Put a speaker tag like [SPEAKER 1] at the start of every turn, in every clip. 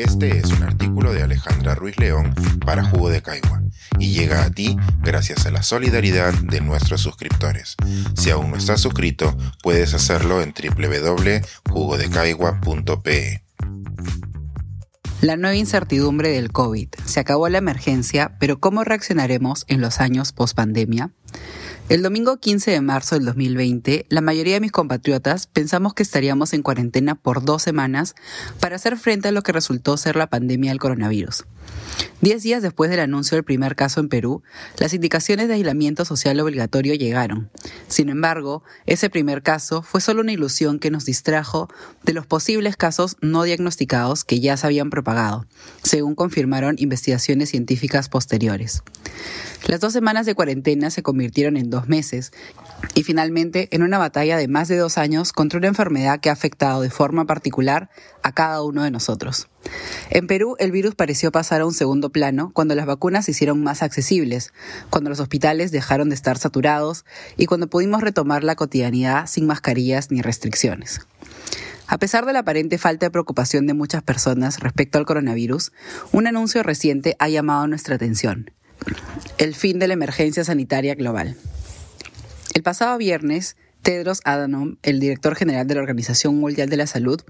[SPEAKER 1] Este es un artículo de Alejandra Ruiz León para Jugo de Caigua y llega a ti gracias a la solidaridad de nuestros suscriptores. Si aún no estás suscrito, puedes hacerlo en www.jugodecaigua.pe.
[SPEAKER 2] La nueva incertidumbre del COVID. Se acabó la emergencia, pero ¿cómo reaccionaremos en los años post pandemia? El domingo 15 de marzo del 2020, la mayoría de mis compatriotas pensamos que estaríamos en cuarentena por dos semanas para hacer frente a lo que resultó ser la pandemia del coronavirus. Diez días después del anuncio del primer caso en Perú, las indicaciones de aislamiento social obligatorio llegaron. Sin embargo, ese primer caso fue solo una ilusión que nos distrajo de los posibles casos no diagnosticados que ya se habían propagado, según confirmaron investigaciones científicas posteriores. Las dos semanas de cuarentena se convirtieron en dos meses y finalmente en una batalla de más de dos años contra una enfermedad que ha afectado de forma particular a cada uno de nosotros. En Perú, el virus pareció pasar a un segundo plano cuando las vacunas se hicieron más accesibles, cuando los hospitales dejaron de estar saturados y cuando pudimos retomar la cotidianidad sin mascarillas ni restricciones. A pesar de la aparente falta de preocupación de muchas personas respecto al coronavirus, un anuncio reciente ha llamado nuestra atención el fin de la emergencia sanitaria global. El pasado viernes, Tedros Adhanom, el director general de la Organización Mundial de la Salud,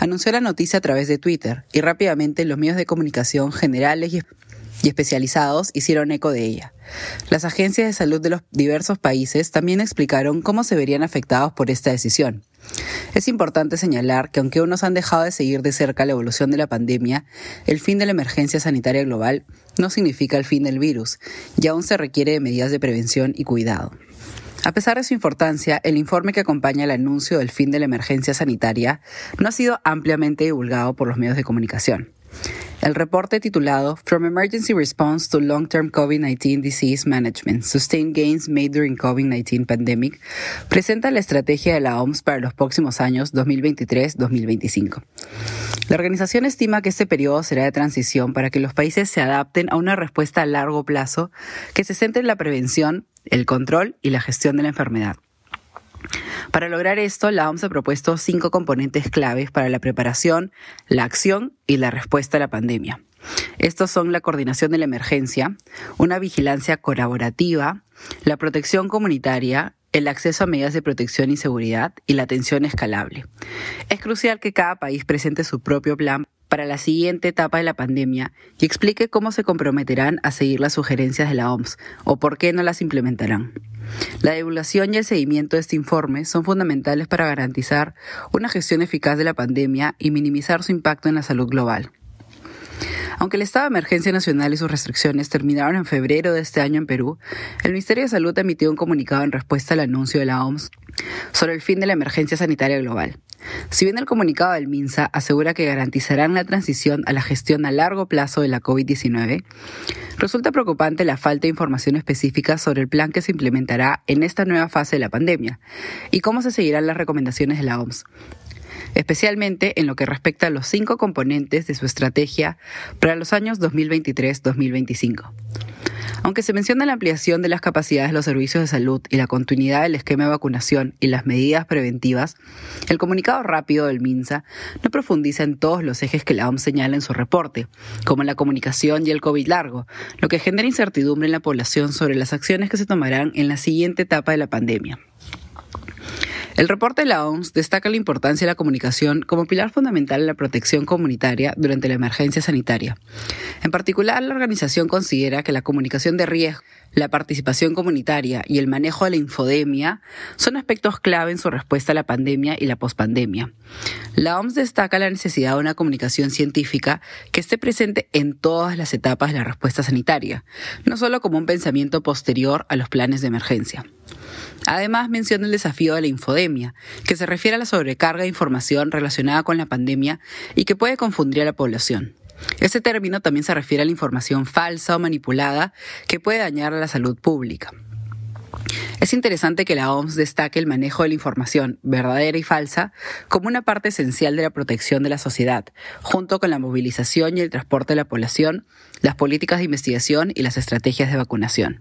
[SPEAKER 2] anunció la noticia a través de Twitter y rápidamente los medios de comunicación generales y especializados hicieron eco de ella. Las agencias de salud de los diversos países también explicaron cómo se verían afectados por esta decisión. Es importante señalar que aunque unos han dejado de seguir de cerca la evolución de la pandemia, el fin de la emergencia sanitaria global no significa el fin del virus, y aún se requiere de medidas de prevención y cuidado. A pesar de su importancia, el informe que acompaña el anuncio del fin de la emergencia sanitaria no ha sido ampliamente divulgado por los medios de comunicación. El reporte titulado From Emergency Response to Long-Term COVID-19 Disease Management, Sustained Gains Made During COVID-19 Pandemic, presenta la estrategia de la OMS para los próximos años 2023-2025. La organización estima que este periodo será de transición para que los países se adapten a una respuesta a largo plazo que se centre en la prevención, el control y la gestión de la enfermedad. Para lograr esto, la OMS ha propuesto cinco componentes claves para la preparación, la acción y la respuesta a la pandemia. Estos son la coordinación de la emergencia, una vigilancia colaborativa, la protección comunitaria, el acceso a medidas de protección y seguridad y la atención escalable. Es crucial que cada país presente su propio plan para la siguiente etapa de la pandemia y explique cómo se comprometerán a seguir las sugerencias de la OMS o por qué no las implementarán. La divulgación y el seguimiento de este informe son fundamentales para garantizar una gestión eficaz de la pandemia y minimizar su impacto en la salud global. Aunque el estado de emergencia nacional y sus restricciones terminaron en febrero de este año en Perú, el Ministerio de Salud emitió un comunicado en respuesta al anuncio de la OMS sobre el fin de la emergencia sanitaria global. Si bien el comunicado del MINSA asegura que garantizarán la transición a la gestión a largo plazo de la COVID-19, resulta preocupante la falta de información específica sobre el plan que se implementará en esta nueva fase de la pandemia y cómo se seguirán las recomendaciones de la OMS, especialmente en lo que respecta a los cinco componentes de su estrategia para los años 2023-2025. Aunque se menciona la ampliación de las capacidades de los servicios de salud y la continuidad del esquema de vacunación y las medidas preventivas, el comunicado rápido del MINSA no profundiza en todos los ejes que la OMS señala en su reporte, como la comunicación y el COVID largo, lo que genera incertidumbre en la población sobre las acciones que se tomarán en la siguiente etapa de la pandemia. El reporte de la OMS destaca la importancia de la comunicación como pilar fundamental en la protección comunitaria durante la emergencia sanitaria. En particular, la organización considera que la comunicación de riesgo, la participación comunitaria y el manejo de la infodemia son aspectos clave en su respuesta a la pandemia y la pospandemia. La OMS destaca la necesidad de una comunicación científica que esté presente en todas las etapas de la respuesta sanitaria, no solo como un pensamiento posterior a los planes de emergencia. Además, menciona el desafío de la infodemia, que se refiere a la sobrecarga de información relacionada con la pandemia y que puede confundir a la población. Este término también se refiere a la información falsa o manipulada que puede dañar a la salud pública. Es interesante que la OMS destaque el manejo de la información verdadera y falsa como una parte esencial de la protección de la sociedad, junto con la movilización y el transporte de la población, las políticas de investigación y las estrategias de vacunación.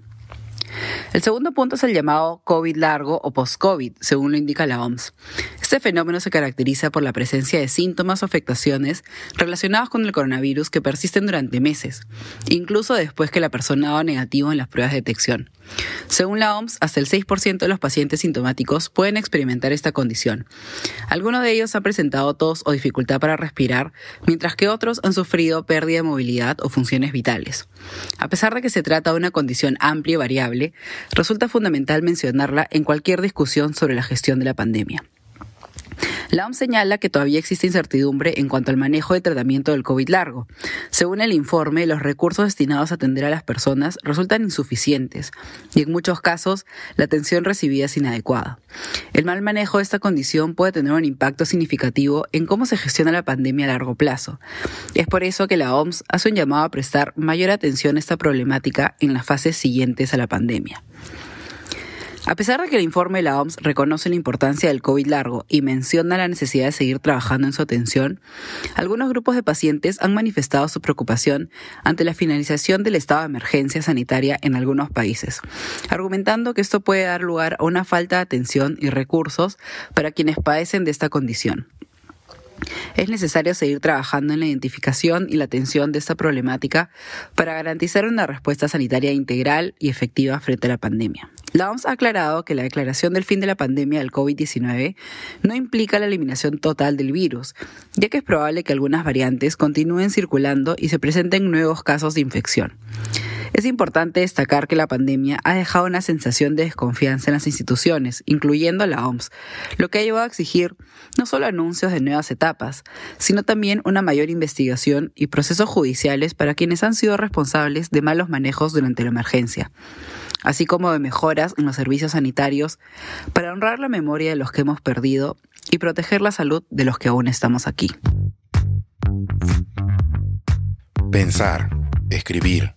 [SPEAKER 2] El segundo punto es el llamado COVID largo o post-COVID, según lo indica la OMS. Este fenómeno se caracteriza por la presencia de síntomas o afectaciones relacionados con el coronavirus que persisten durante meses, incluso después que la persona dado negativo en las pruebas de detección. Según la OMS, hasta el 6% de los pacientes sintomáticos pueden experimentar esta condición. Algunos de ellos han presentado tos o dificultad para respirar, mientras que otros han sufrido pérdida de movilidad o funciones vitales. A pesar de que se trata de una condición amplia y variable, resulta fundamental mencionarla en cualquier discusión sobre la gestión de la pandemia. La OMS señala que todavía existe incertidumbre en cuanto al manejo de tratamiento del COVID largo. Según el informe, los recursos destinados a atender a las personas resultan insuficientes y en muchos casos la atención recibida es inadecuada. El mal manejo de esta condición puede tener un impacto significativo en cómo se gestiona la pandemia a largo plazo. Es por eso que la OMS hace un llamado a prestar mayor atención a esta problemática en las fases siguientes a la pandemia. A pesar de que el informe de la OMS reconoce la importancia del COVID largo y menciona la necesidad de seguir trabajando en su atención, algunos grupos de pacientes han manifestado su preocupación ante la finalización del estado de emergencia sanitaria en algunos países, argumentando que esto puede dar lugar a una falta de atención y recursos para quienes padecen de esta condición. Es necesario seguir trabajando en la identificación y la atención de esta problemática para garantizar una respuesta sanitaria integral y efectiva frente a la pandemia. La OMS ha aclarado que la declaración del fin de la pandemia del COVID-19 no implica la eliminación total del virus, ya que es probable que algunas variantes continúen circulando y se presenten nuevos casos de infección. Es importante destacar que la pandemia ha dejado una sensación de desconfianza en las instituciones, incluyendo la OMS, lo que ha llevado a exigir no solo anuncios de nuevas etapas, sino también una mayor investigación y procesos judiciales para quienes han sido responsables de malos manejos durante la emergencia, así como de mejoras en los servicios sanitarios para honrar la memoria de los que hemos perdido y proteger la salud de los que aún estamos aquí.
[SPEAKER 1] Pensar, escribir